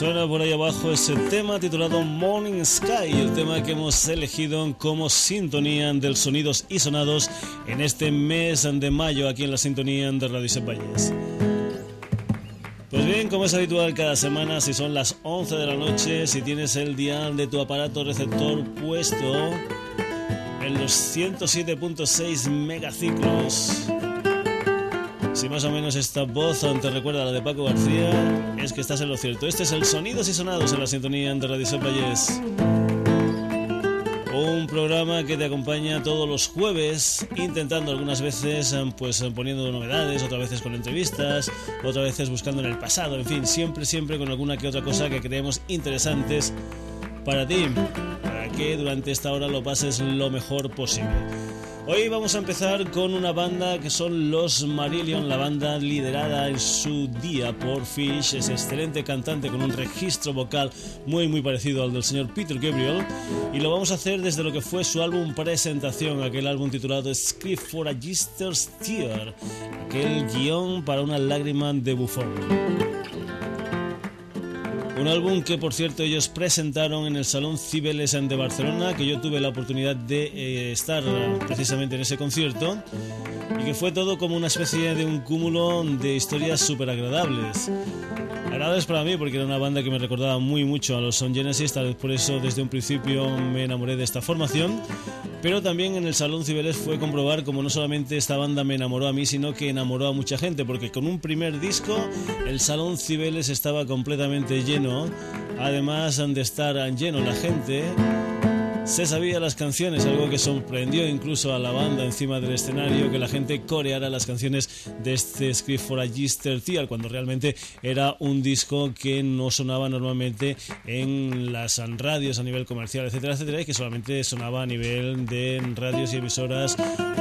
Suena por ahí abajo ese tema titulado Morning Sky, el tema que hemos elegido como sintonía del sonidos y sonados en este mes de mayo aquí en la sintonía de Radio Valles. Pues bien, como es habitual cada semana, si son las 11 de la noche, si tienes el dial de tu aparato receptor puesto en los 107.6 megaciclos, si más o menos esta voz te recuerda a la de Paco García, es que estás en lo cierto. Este es el Sonidos y Sonados en la sintonía de Radio Valles. Un programa que te acompaña todos los jueves, intentando algunas veces, pues poniendo novedades, otras veces con entrevistas, otras veces buscando en el pasado, en fin, siempre, siempre con alguna que otra cosa que creemos interesantes para ti, para que durante esta hora lo pases lo mejor posible. Hoy vamos a empezar con una banda que son los Marillion, la banda liderada en su día por Fish, es excelente cantante con un registro vocal muy muy parecido al del señor Peter Gabriel y lo vamos a hacer desde lo que fue su álbum presentación, aquel álbum titulado Script for a Gister's Tear, aquel guion para una lágrima de bufón. Un álbum que, por cierto, ellos presentaron en el Salón Cibeles de Barcelona, que yo tuve la oportunidad de eh, estar precisamente en ese concierto, y que fue todo como una especie de un cúmulo de historias súper agradables. Agradables para mí porque era una banda que me recordaba muy mucho a los Son Genesis, tal vez por eso desde un principio me enamoré de esta formación. Pero también en el Salón Cibeles fue comprobar como no solamente esta banda me enamoró a mí, sino que enamoró a mucha gente, porque con un primer disco el Salón Cibeles estaba completamente lleno, además de estar lleno la gente se sabía las canciones, algo que sorprendió incluso a la banda encima del escenario, que la gente coreara las canciones de este Script for a Gister cuando realmente era un disco que no sonaba normalmente en las radios a nivel comercial, etcétera, etcétera, y que solamente sonaba a nivel de radios y emisoras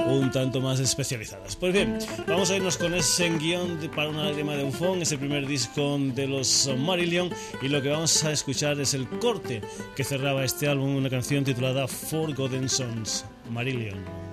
un tanto más especializadas. Pues bien, vamos a irnos con ese guion para una lágrima de bufón, ese primer disco de los Marillion, y lo que vamos a escuchar es el corte que cerraba este álbum, una canción titulada titulada Forgotten Sons, Marillion.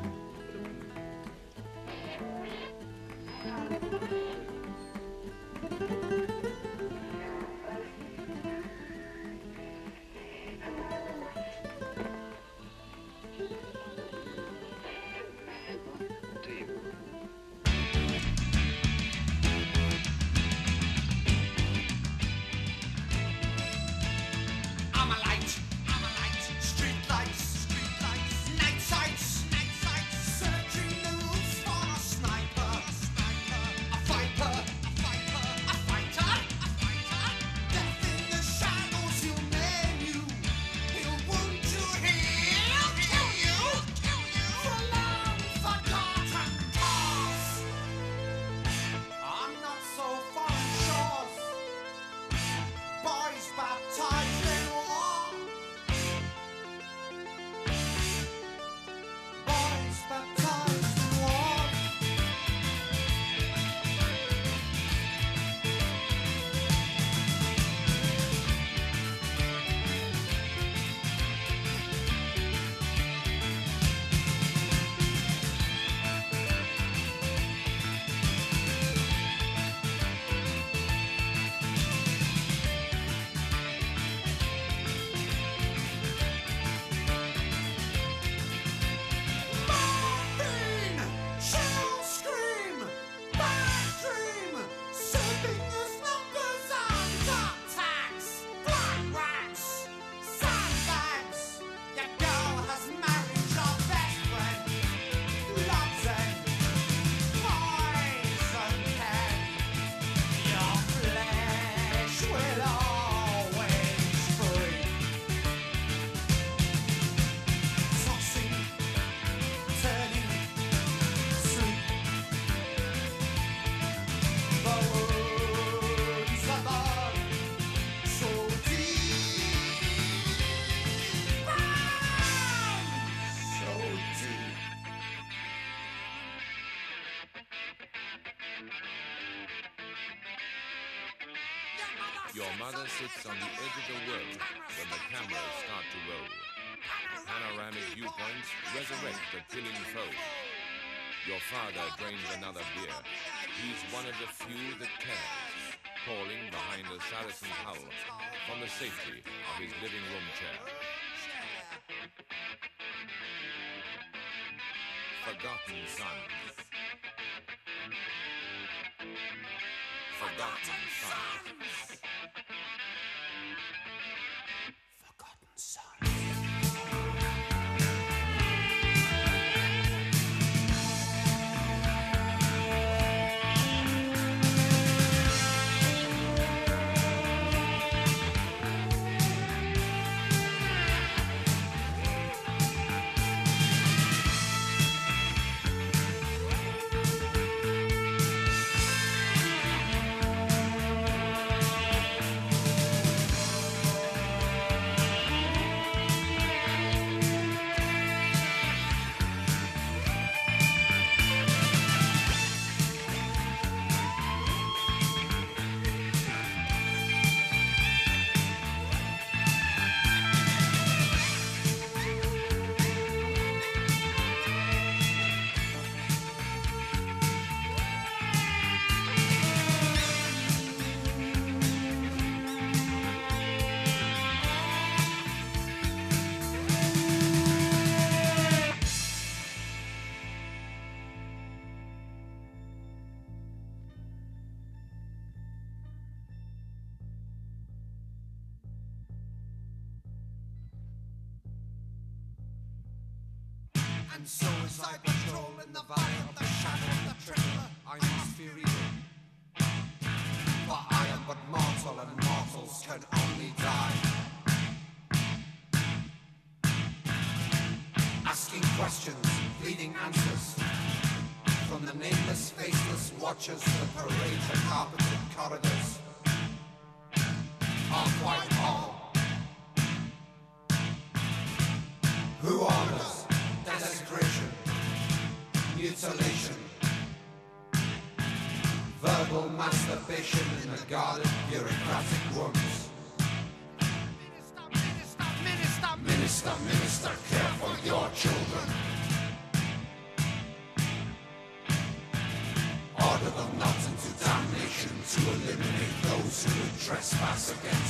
Sits on the edge of the world when the cameras start to roll. Panoramic viewpoints resurrect the killing foe. Your father drains another beer. He's one of the few that cares. calling behind a Saracen hull from the safety of his living room chair. Forgotten sons. Forgotten sons. Minister, minister, care for your children. Order them not into damnation to eliminate those who would trespass against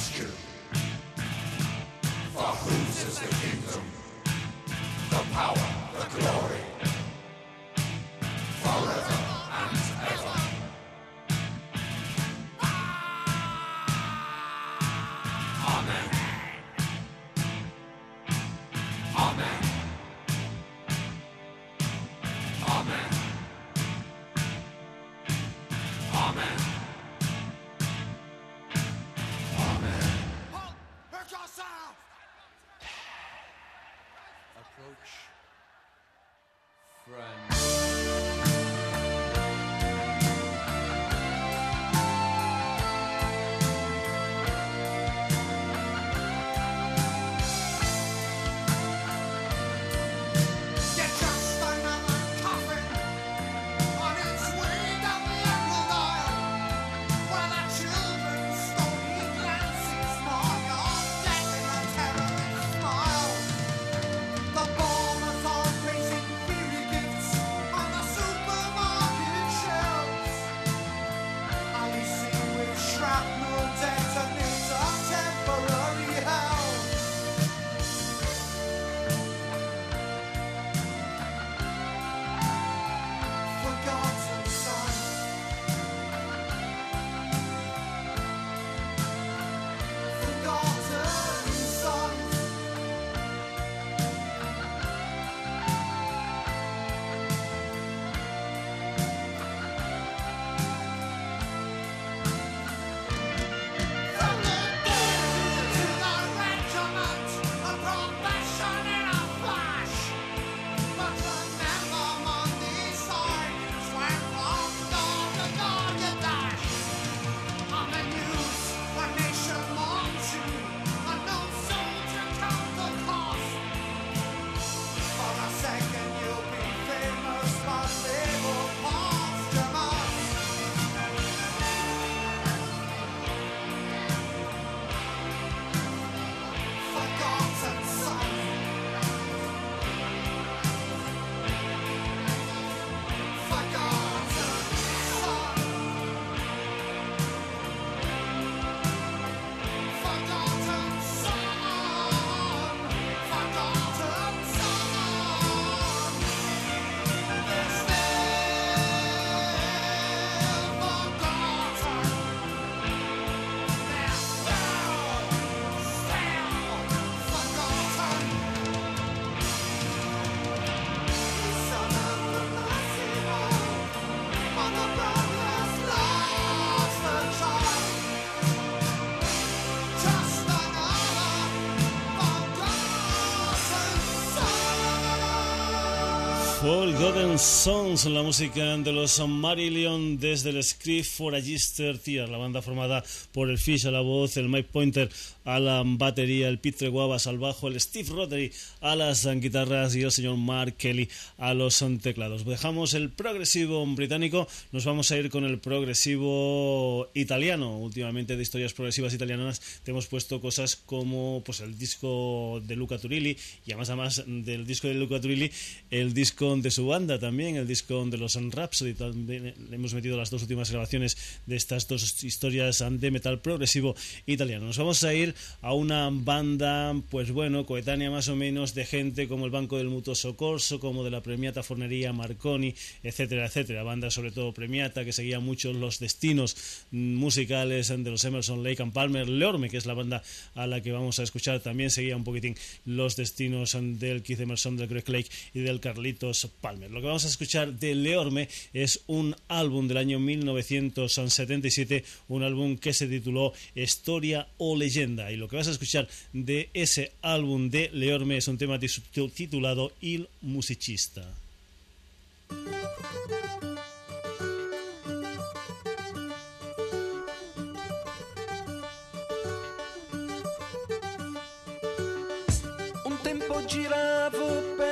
Golden Sons, la música de los Marillion desde el Script for a Gister Tier, la banda formada por el Fish a la voz, el Mike Pointer a la batería, el Peter Guavas al bajo, el Steve Rotary a las guitarras y el señor Mark Kelly a los teclados. Dejamos el progresivo británico, nos vamos a ir con el progresivo italiano. Últimamente de historias progresivas italianas te hemos puesto cosas como pues el disco de Luca Turilli y además además del disco de Luca Turilli, el disco de su banda también, el disco de los Rhapsody. También hemos metido las dos últimas grabaciones de estas dos historias de metal progresivo italiano. Nos vamos a ir a una banda, pues bueno, coetánea más o menos de gente como el Banco del Mutuo Socorso, como de la Premiata Fornería Marconi, etcétera, etcétera. Banda sobre todo Premiata que seguía mucho los destinos musicales de los Emerson, Lake and Palmer, Leorme, que es la banda a la que vamos a escuchar, también seguía un poquitín los destinos del Keith Emerson, del Greg Lake y del Carlitos Palmer. Lo que vamos a escuchar de Leorme es un álbum del año 1977, un álbum que se tituló Historia o Leyenda. Y lo que vas a escuchar de ese álbum de Leorme es un tema titulado Il Musicista.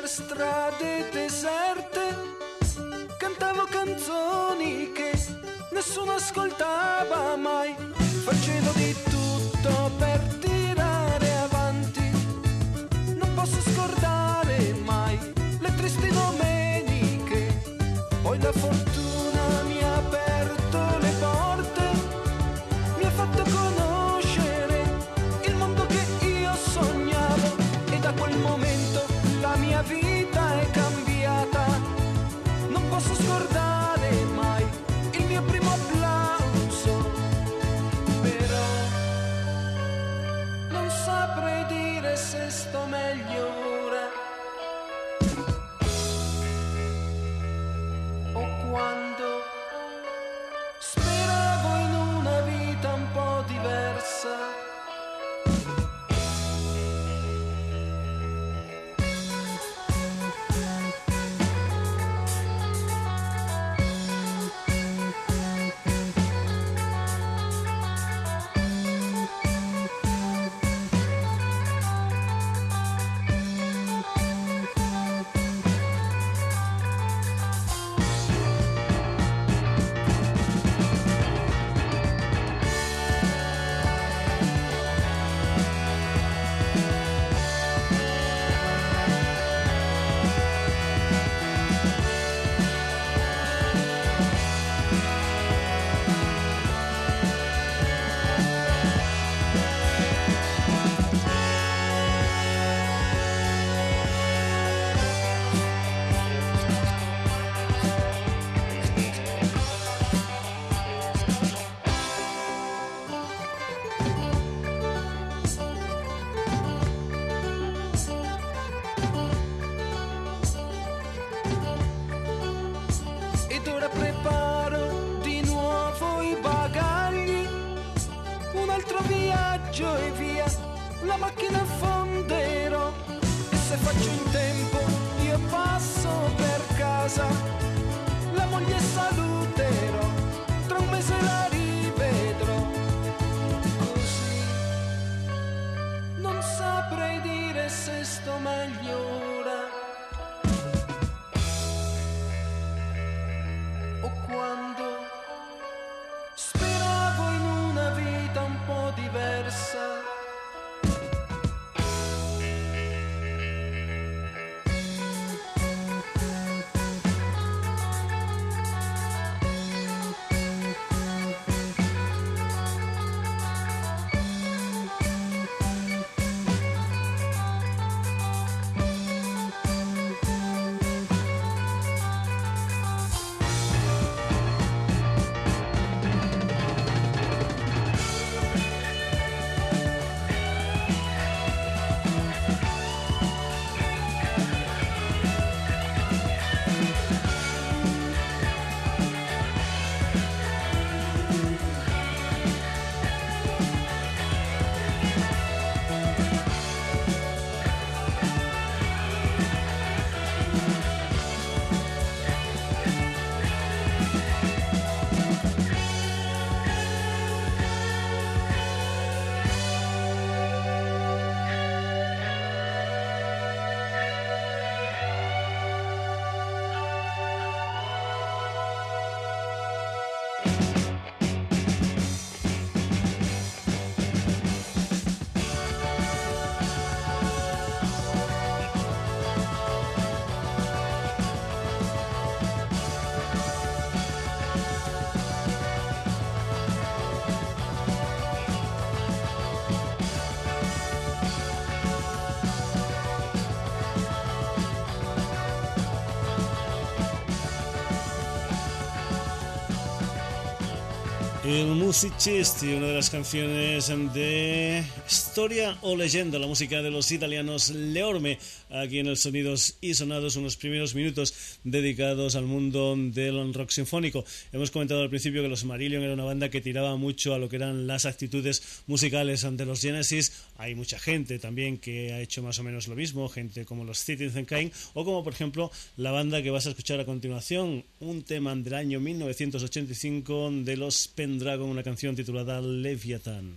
Per strade deserte, cantavo canzoni che nessuno ascoltava mai, facevo di tutto per tirare avanti, non posso scordare mai le tristi domeniche, poi la fortuna El musicisti, una de las canciones de Historia o Leyenda, la música de los italianos Leorme, aquí en el Sonidos y Sonados, unos primeros minutos dedicados al mundo del rock sinfónico. Hemos comentado al principio que los Marillion era una banda que tiraba mucho a lo que eran las actitudes musicales ante los Genesis. Hay mucha gente también que ha hecho más o menos lo mismo, gente como los Citizen Kane o como por ejemplo la banda que vas a escuchar a continuación, un tema del año 1985 de los Pen Dragon, una canción titulada Leviathan.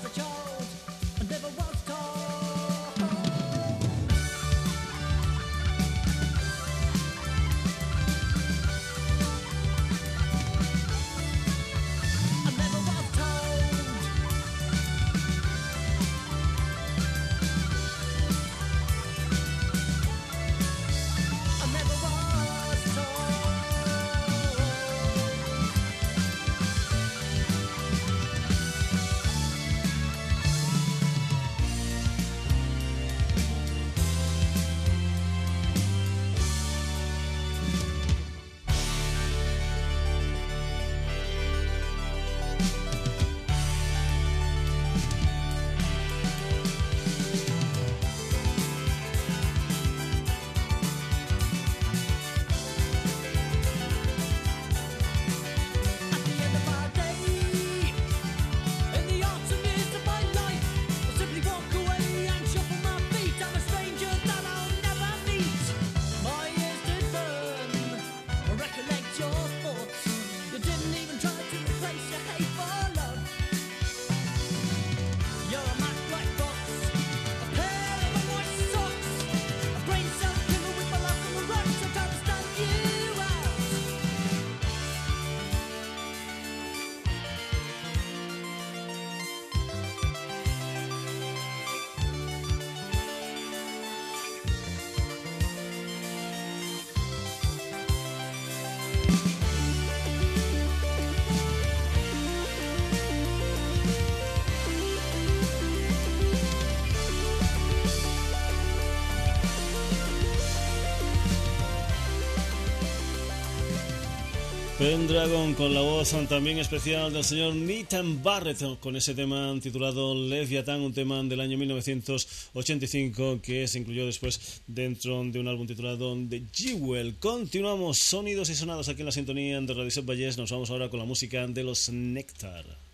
But you're Pendragon con la voz también especial del señor Nathan Barrett con ese tema titulado Leviathan, un tema del año 1985 que se incluyó después dentro de un álbum titulado The Jewel. Continuamos sonidos y sonados aquí en la sintonía de Radio Set Valles. Nos vamos ahora con la música de los Nectar.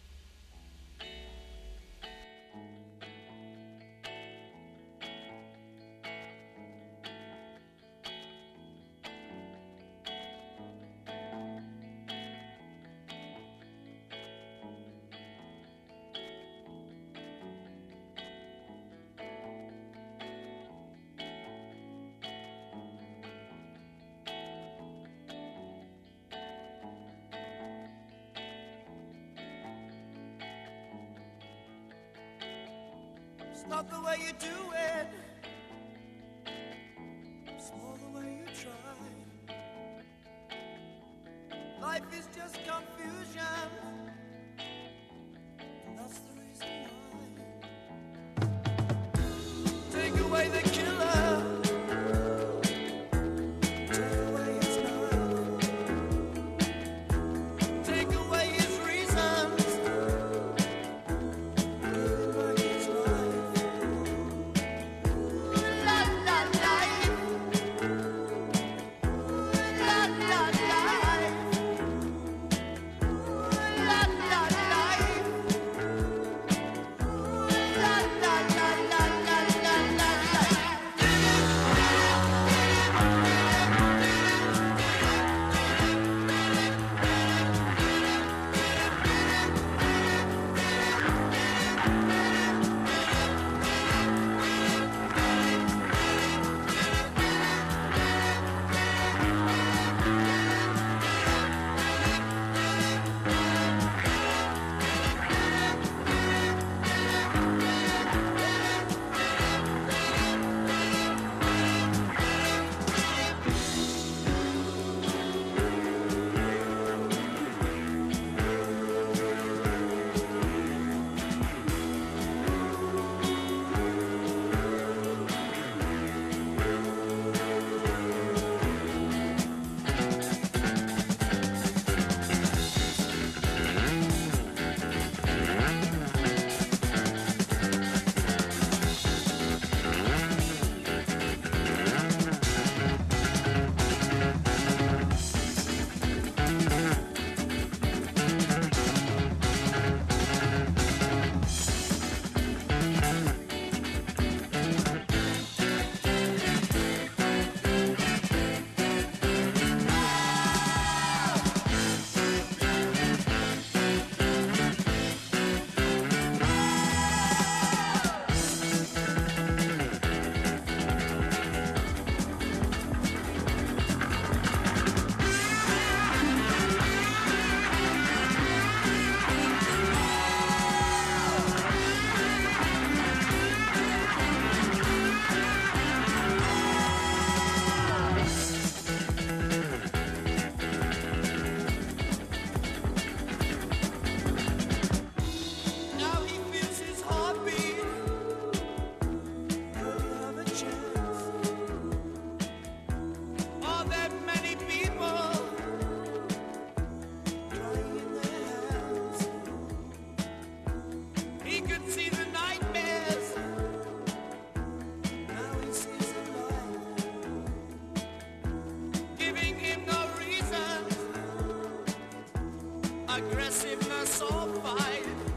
oppressiveness of fight.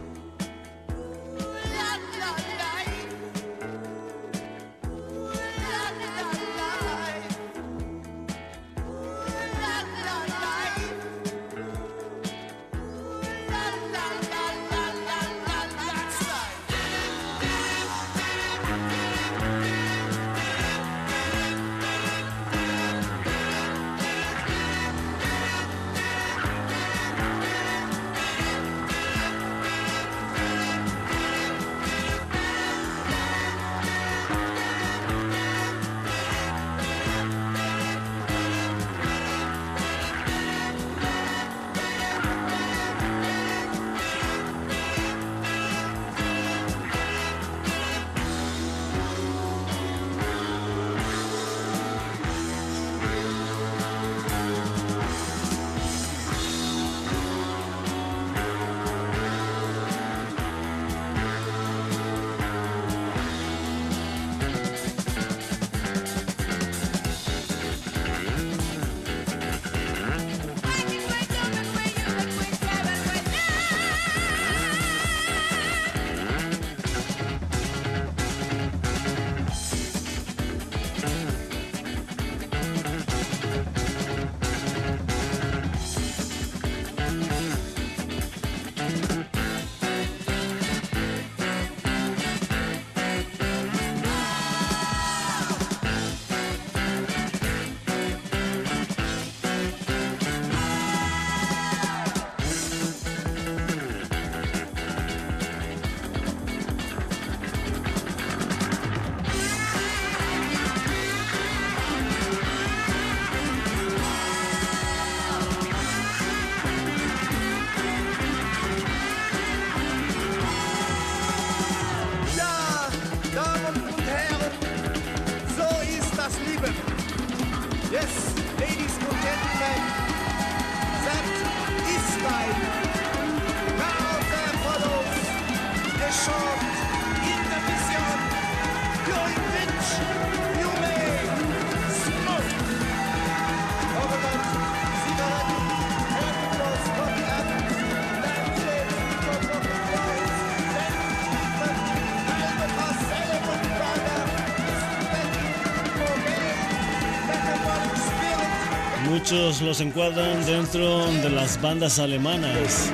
Muchos los encuadran dentro de las bandas alemanas.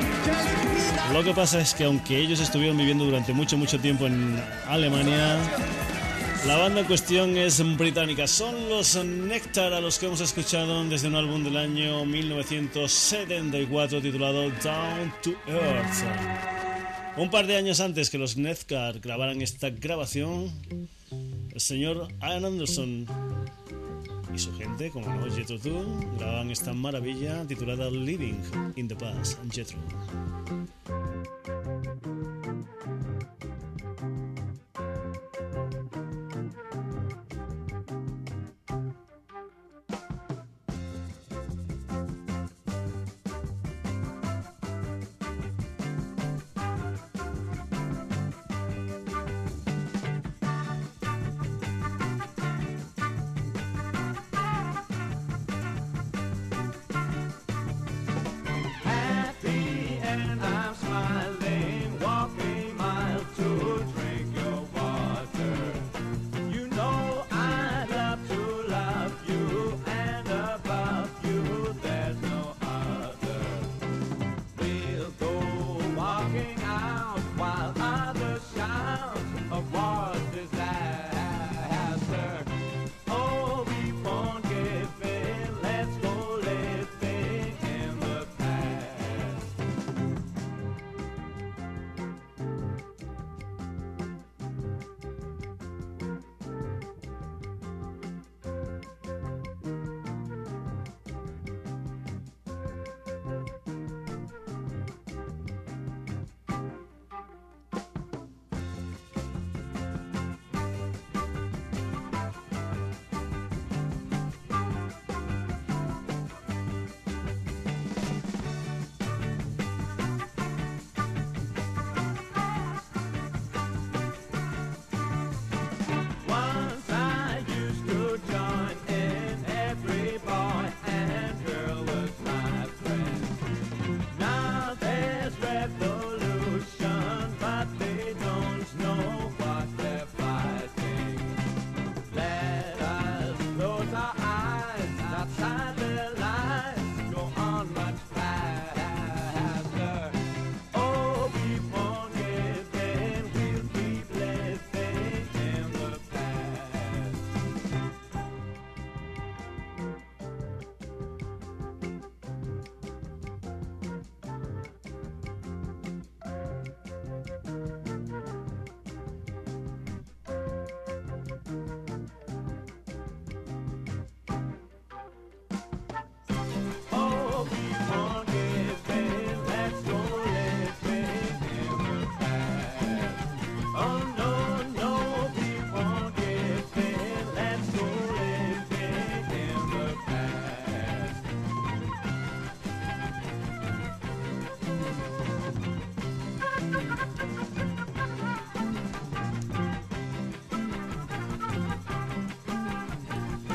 Lo que pasa es que aunque ellos estuvieron viviendo durante mucho, mucho tiempo en Alemania, la banda en cuestión es británica. Son los Nectar a los que hemos escuchado desde un álbum del año 1974 titulado Down to Earth. Un par de años antes que los Nectar grabaran esta grabación, el señor Ian Anderson y su gente, como no, Jethro Tull, grababan esta maravilla titulada Living in the Past, Jethro.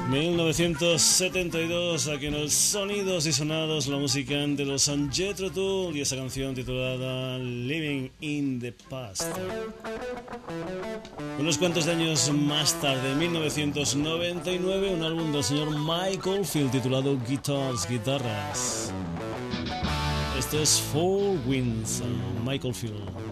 1972, aquí en los sonidos y sonados, la música de los San Jethro Tull y esa canción titulada Living in the Past. Unos cuantos años más tarde, en 1999, un álbum del señor Michael Field titulado Guitars, Guitarras. Esto es Four Winds, Michael Field.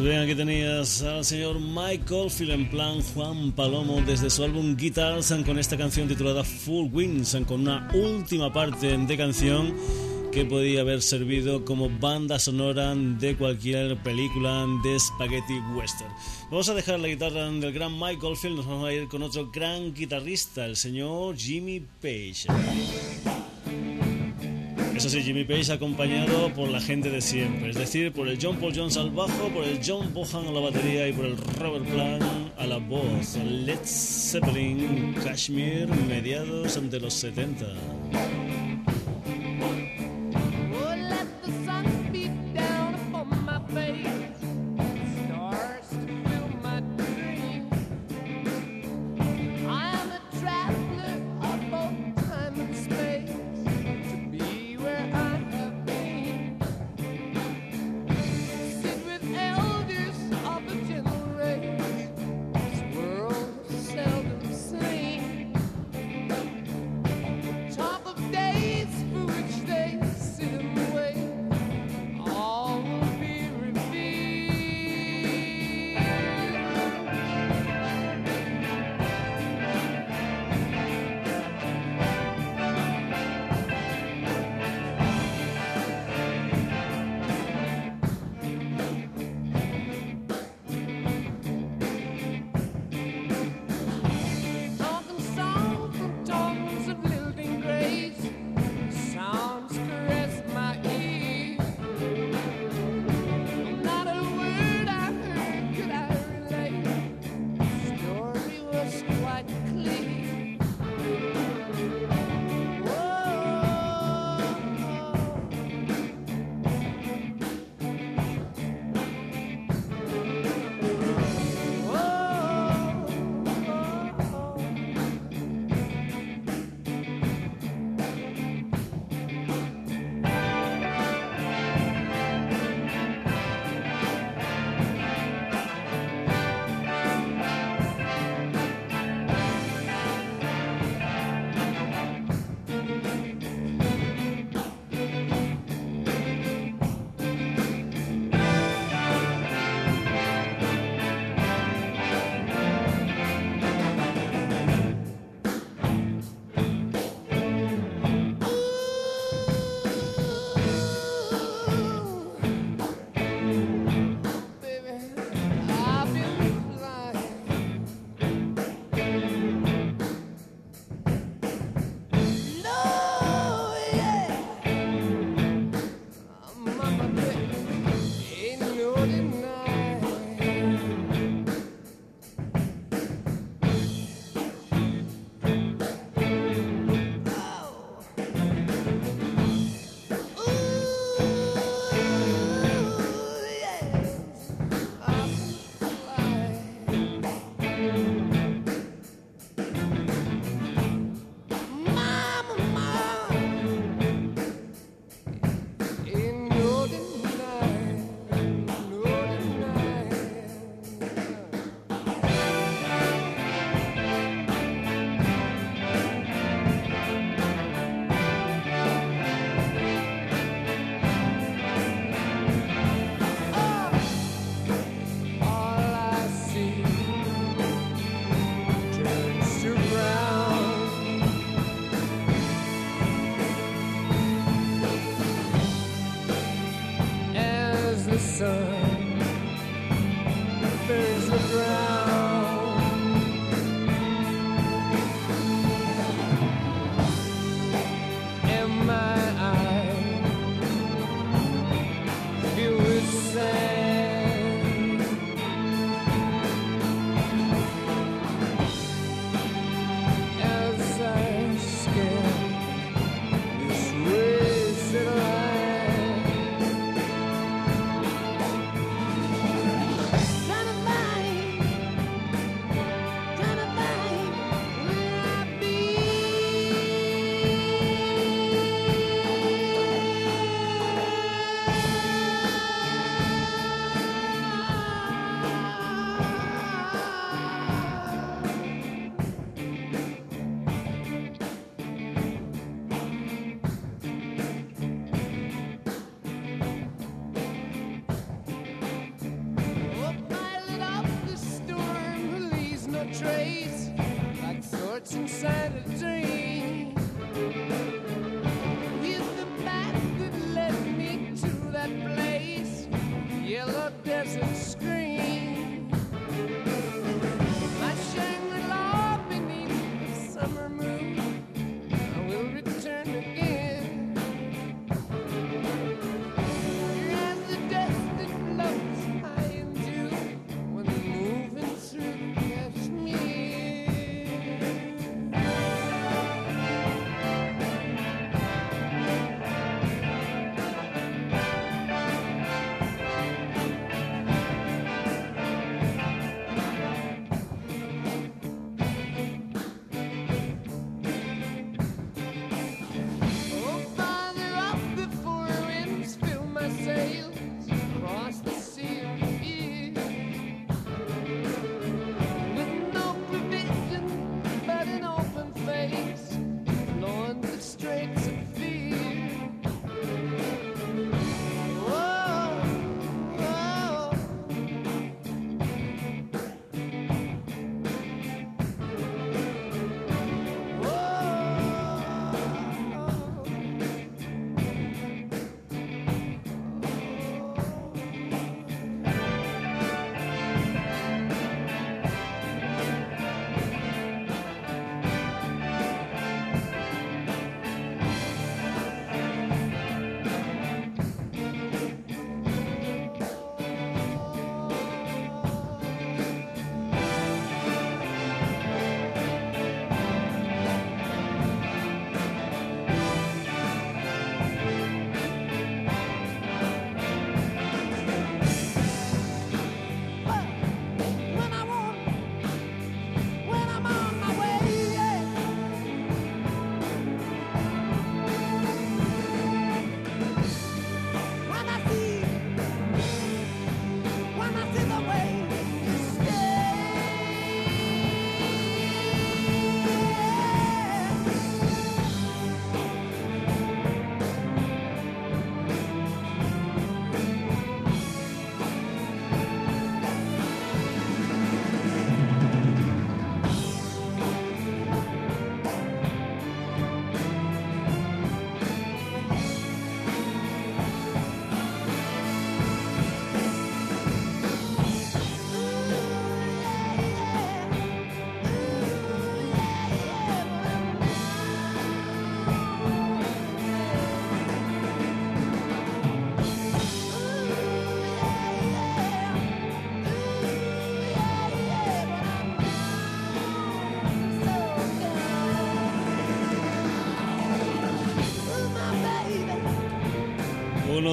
Pues bien, aquí tenías al señor Michael Phil en plan Juan Palomo desde su álbum Guitars con esta canción titulada Full Wings con una última parte de canción que podía haber servido como banda sonora de cualquier película de spaghetti western. Vamos a dejar la guitarra del gran Michael Phil, nos vamos a ir con otro gran guitarrista, el señor Jimmy Page. Eso sí, Jimmy Page acompañado por la gente de siempre, es decir, por el John Paul Jones al bajo, por el John Bohan a la batería y por el Robert Plant a la voz. Led Zeppelin, Kashmir, mediados de los 70.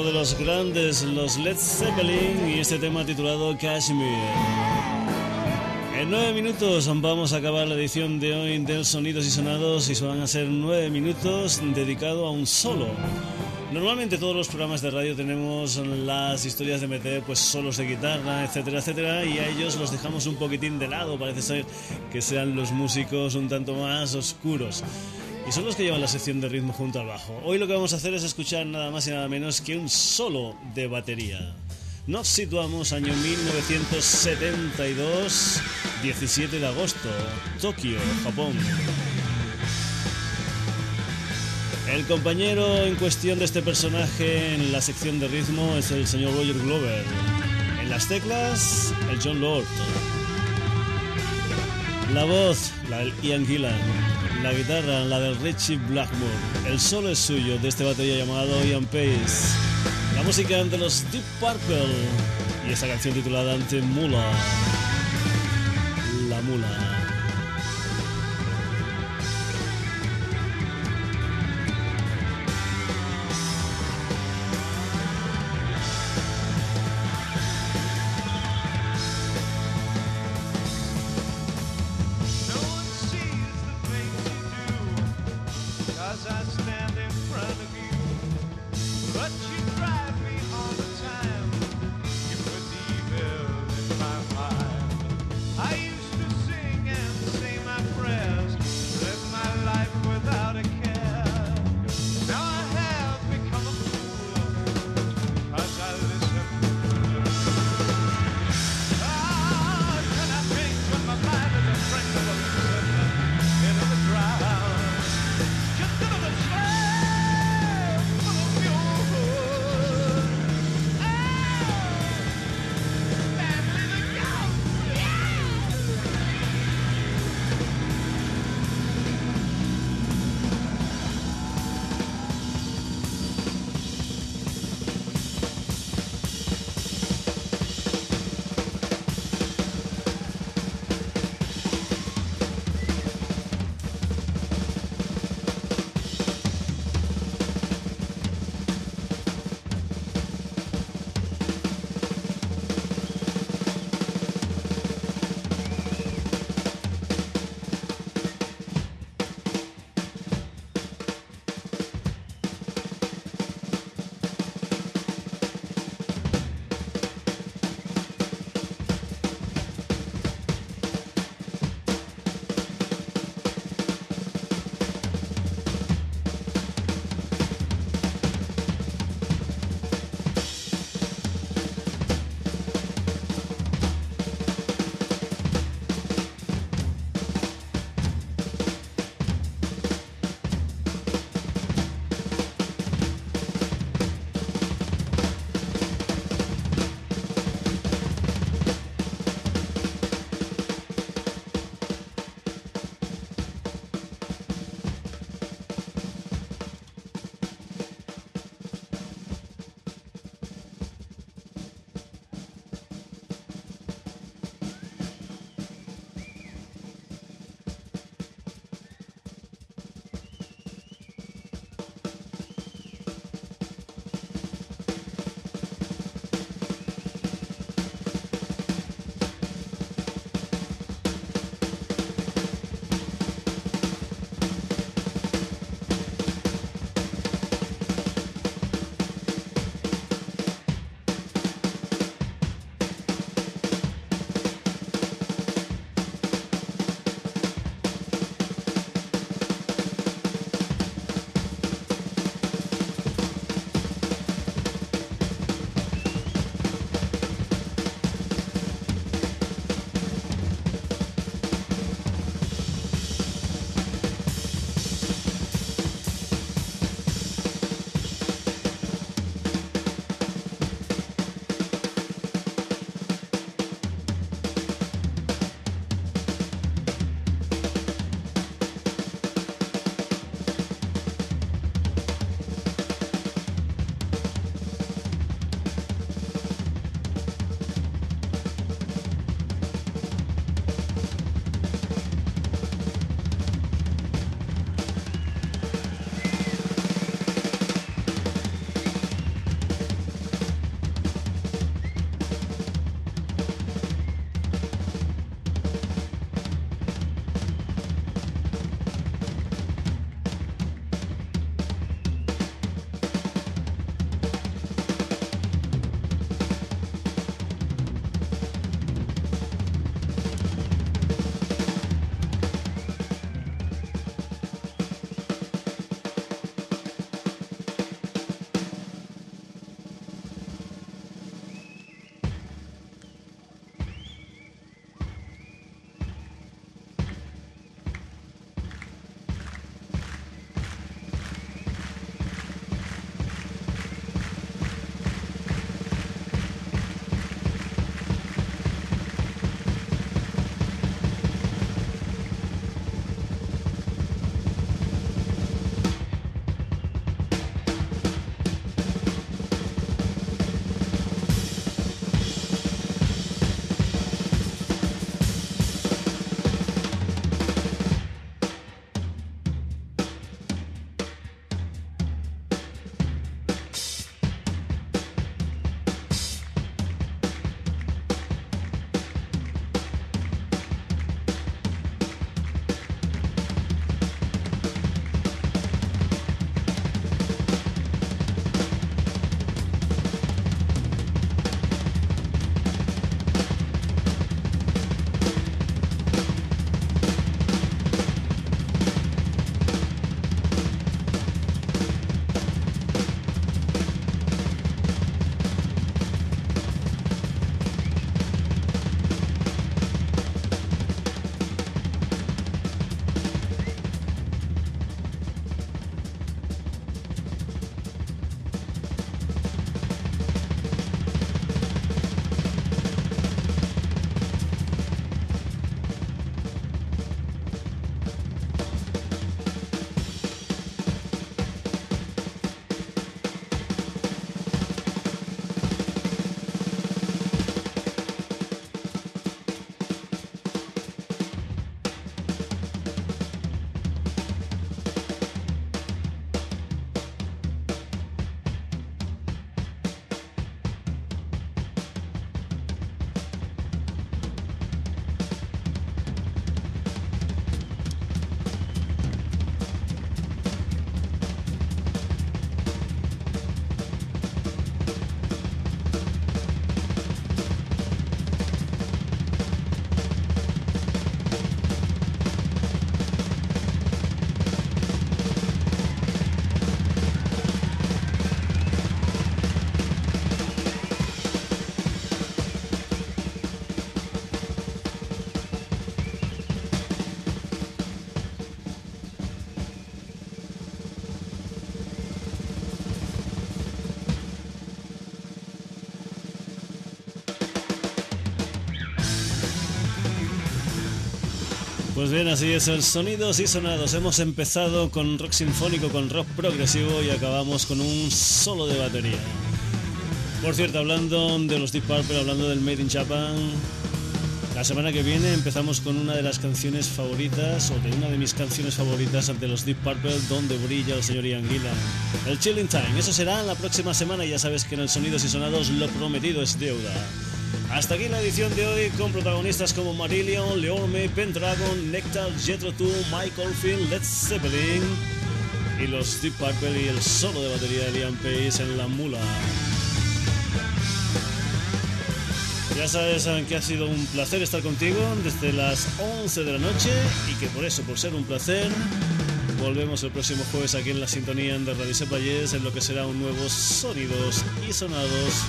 De los grandes, los Led Zeppelin, y este tema titulado Kashmir. En nueve minutos vamos a acabar la edición de hoy del Sonidos y Sonados y van a ser nueve minutos dedicado a un solo. Normalmente todos los programas de radio tenemos las historias de meter pues solos de guitarra, etcétera, etcétera, y a ellos los dejamos un poquitín de lado, parece ser que sean los músicos un tanto más oscuros. Y son los que llevan la sección de ritmo junto al bajo. Hoy lo que vamos a hacer es escuchar nada más y nada menos que un solo de batería. Nos situamos año 1972, 17 de agosto, Tokio, Japón. El compañero en cuestión de este personaje en la sección de ritmo es el señor Roger Glover. En las teclas, el John Lord. La voz, la del Ian Gillan. La guitarra, la del Richie Blackmore. El solo es suyo de este batería llamado Ian Pace. La música de los Deep Purple. Y esta canción titulada Ante Mula. La Mula. Pues bien, así es el Sonidos y Sonados. Hemos empezado con rock sinfónico, con rock progresivo y acabamos con un solo de batería. Por cierto, hablando de los Deep Purple, hablando del Made in Japan, la semana que viene empezamos con una de las canciones favoritas, o de una de mis canciones favoritas ante los Deep Purple, donde brilla el señor Ian Gillan. El Chilling Time, eso será la próxima semana y ya sabes que en el Sonidos y Sonados lo prometido es deuda. Hasta aquí la edición de hoy con protagonistas como Marillion, Leorme, Pendragon, Nectar, Jethro Tull, Michael Finn, Led Zeppelin y los Deep Purple y el solo de batería de Liam Pace en la mula. Ya sabes saben que ha sido un placer estar contigo desde las 11 de la noche y que por eso, por ser un placer, volvemos el próximo jueves aquí en la sintonía de Radio Sepayés en lo que será un nuevo Sonidos y Sonados.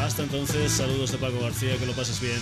Hasta entonces, saludos de Paco García, que lo pases bien.